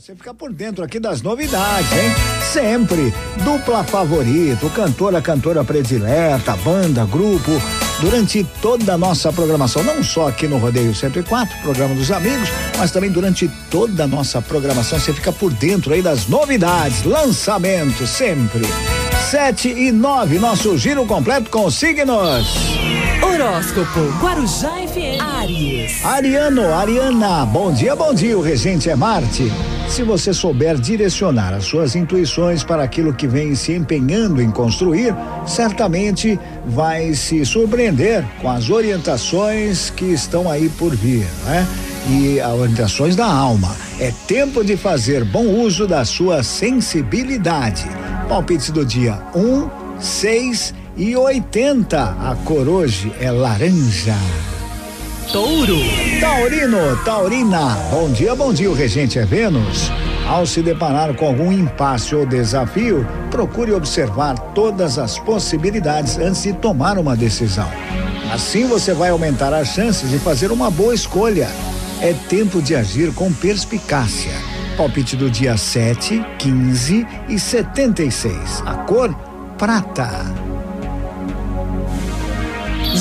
Você fica por dentro aqui das novidades, hein? Sempre. Dupla favorito, cantora, cantora predileta, banda, grupo. Durante toda a nossa programação, não só aqui no Rodeio 104, programa dos amigos, mas também durante toda a nossa programação, você fica por dentro aí das novidades, lançamentos, sempre. Sete e nove, nosso giro completo com signos. Horóscopo Guarujá FM Aries. Ariano, Ariana, bom dia, bom dia. O regente é Marte. Se você souber direcionar as suas intuições para aquilo que vem se empenhando em construir, certamente vai se surpreender com as orientações que estão aí por vir, né? E as orientações da alma. É tempo de fazer bom uso da sua sensibilidade. Palpite do dia 1, um, 6 e 80. A cor hoje é laranja. Touro. Taurino, Taurina. Bom dia, bom dia. O regente é Vênus. Ao se deparar com algum impasse ou desafio, procure observar todas as possibilidades antes de tomar uma decisão. Assim você vai aumentar as chances de fazer uma boa escolha. É tempo de agir com perspicácia. Palpite do dia 7, 15 e 76. A cor prata.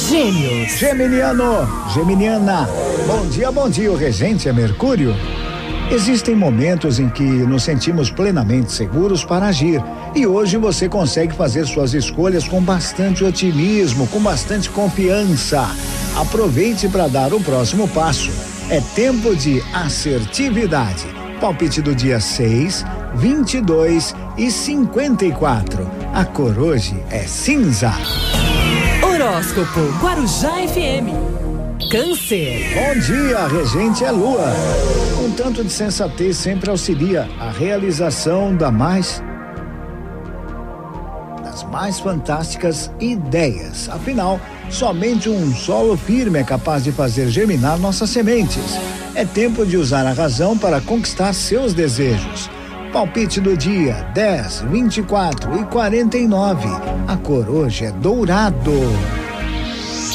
Gêmeos. Geminiano, Geminiana. Bom dia, bom dia. O regente é Mercúrio. Existem momentos em que nos sentimos plenamente seguros para agir. E hoje você consegue fazer suas escolhas com bastante otimismo, com bastante confiança. Aproveite para dar o próximo passo. É tempo de assertividade. Palpite do dia 6, 22 e 54. A cor hoje é cinza. Horóscopo Guarujá FM. Câncer. Bom dia, regente é lua. Um tanto de sensatez sempre auxilia a realização da mais das mais fantásticas ideias. Afinal, somente um solo firme é capaz de fazer germinar nossas sementes. É tempo de usar a razão para conquistar seus desejos. Palpite do dia 10, 24 e 49. A cor hoje é dourado.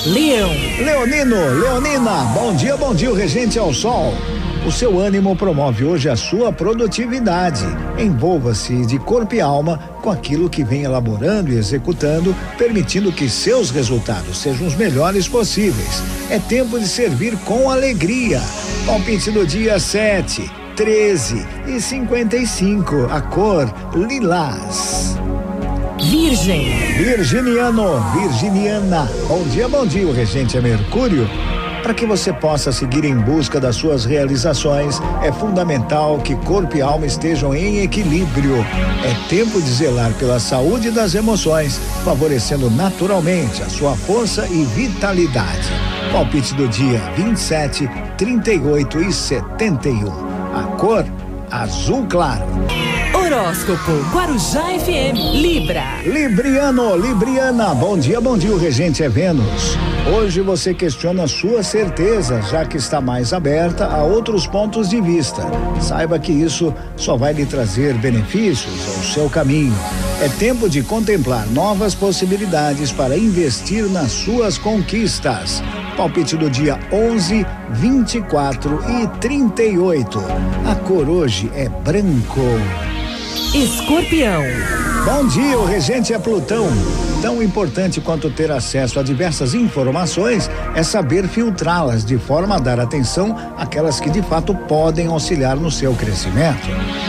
Leão. Leonino, Leonina, bom dia, bom dia, o regente ao sol. O seu ânimo promove hoje a sua produtividade. Envolva-se de corpo e alma com aquilo que vem elaborando e executando, permitindo que seus resultados sejam os melhores possíveis. É tempo de servir com alegria. Palpite do dia 7, 13 e 55. A cor lilás. Virgem. Virginiano, Virginiana. Bom dia, bom dia. O regente é Mercúrio. Para que você possa seguir em busca das suas realizações, é fundamental que corpo e alma estejam em equilíbrio. É tempo de zelar pela saúde das emoções, favorecendo naturalmente a sua força e vitalidade. Palpite do dia 27, 38 e 71. A cor azul claro. Horóscopo Guarujá FM. Libra. Libriano, Libriana, bom dia, bom dia, o regente é Vênus. Hoje você questiona sua certeza, já que está mais aberta a outros pontos de vista. Saiba que isso só vai lhe trazer benefícios ao seu caminho. É tempo de contemplar novas possibilidades para investir nas suas conquistas. Palpite do dia 11, 24 e 38. A cor hoje é branco. Escorpião. Bom dia, o regente é Plutão. Tão importante quanto ter acesso a diversas informações é saber filtrá-las de forma a dar atenção àquelas que de fato podem auxiliar no seu crescimento.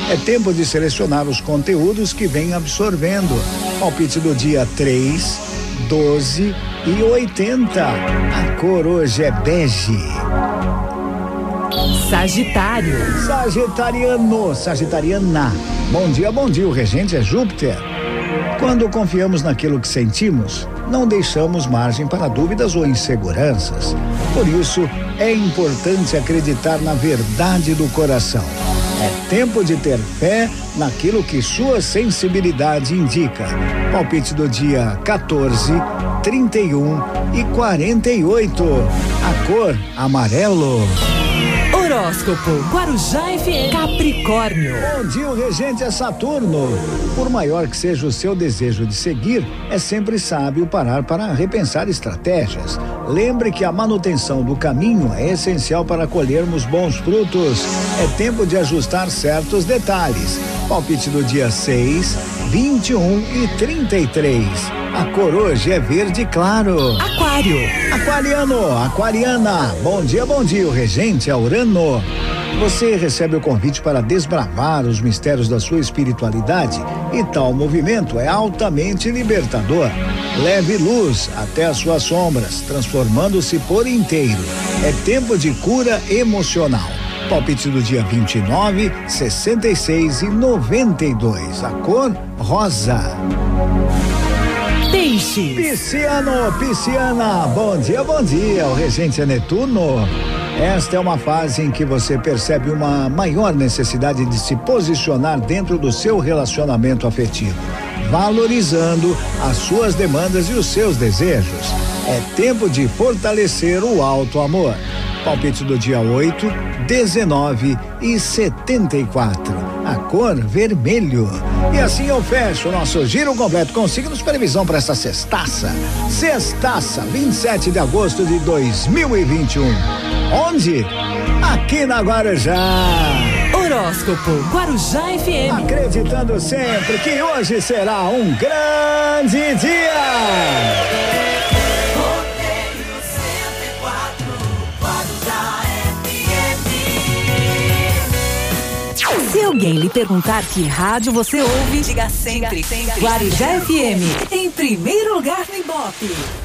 É tempo de selecionar os conteúdos que vem absorvendo. Palpite do dia 3, 12 e 80. A cor hoje é bege. Sagitário. Sagitariano, Sagitariana. Bom dia, bom dia. O regente é Júpiter. Quando confiamos naquilo que sentimos, não deixamos margem para dúvidas ou inseguranças. Por isso, é importante acreditar na verdade do coração. É tempo de ter fé naquilo que sua sensibilidade indica. Palpite do dia 14, 31 e 48. A cor amarelo. Oh! Horóscopo Guarujá FM Capricórnio. Bom dia, o regente é Saturno. Por maior que seja o seu desejo de seguir, é sempre sábio parar para repensar estratégias. Lembre que a manutenção do caminho é essencial para colhermos bons frutos. É tempo de ajustar certos detalhes. Palpite do dia 6, 21 e 33. A cor hoje é verde claro. Aquário. Aquariano, aquariana. Bom dia, bom dia. O regente é Urano. Você recebe o convite para desbravar os mistérios da sua espiritualidade e tal movimento é altamente libertador. Leve luz até as suas sombras, transformando-se por inteiro. É tempo de cura emocional. Palpite do dia 29, 66 e 92. A cor rosa. Peixes. Pisciano, pisciana, bom dia, bom dia. O regente é Netuno. Esta é uma fase em que você percebe uma maior necessidade de se posicionar dentro do seu relacionamento afetivo, valorizando as suas demandas e os seus desejos. É tempo de fortalecer o alto amor. Palpite do dia 8, 19 e 74. A cor vermelho. E assim eu fecho o nosso giro completo com signos previsão para esta sextaça. Sextaça, 27 de agosto de 2021. Onde? Aqui na Guarujá. Horóscopo Guarujá FM. Acreditando sempre que hoje será um grande dia. Alguém lhe perguntar que rádio você ouve, diga sempre, Guarujá FM, em primeiro lugar no Ibope.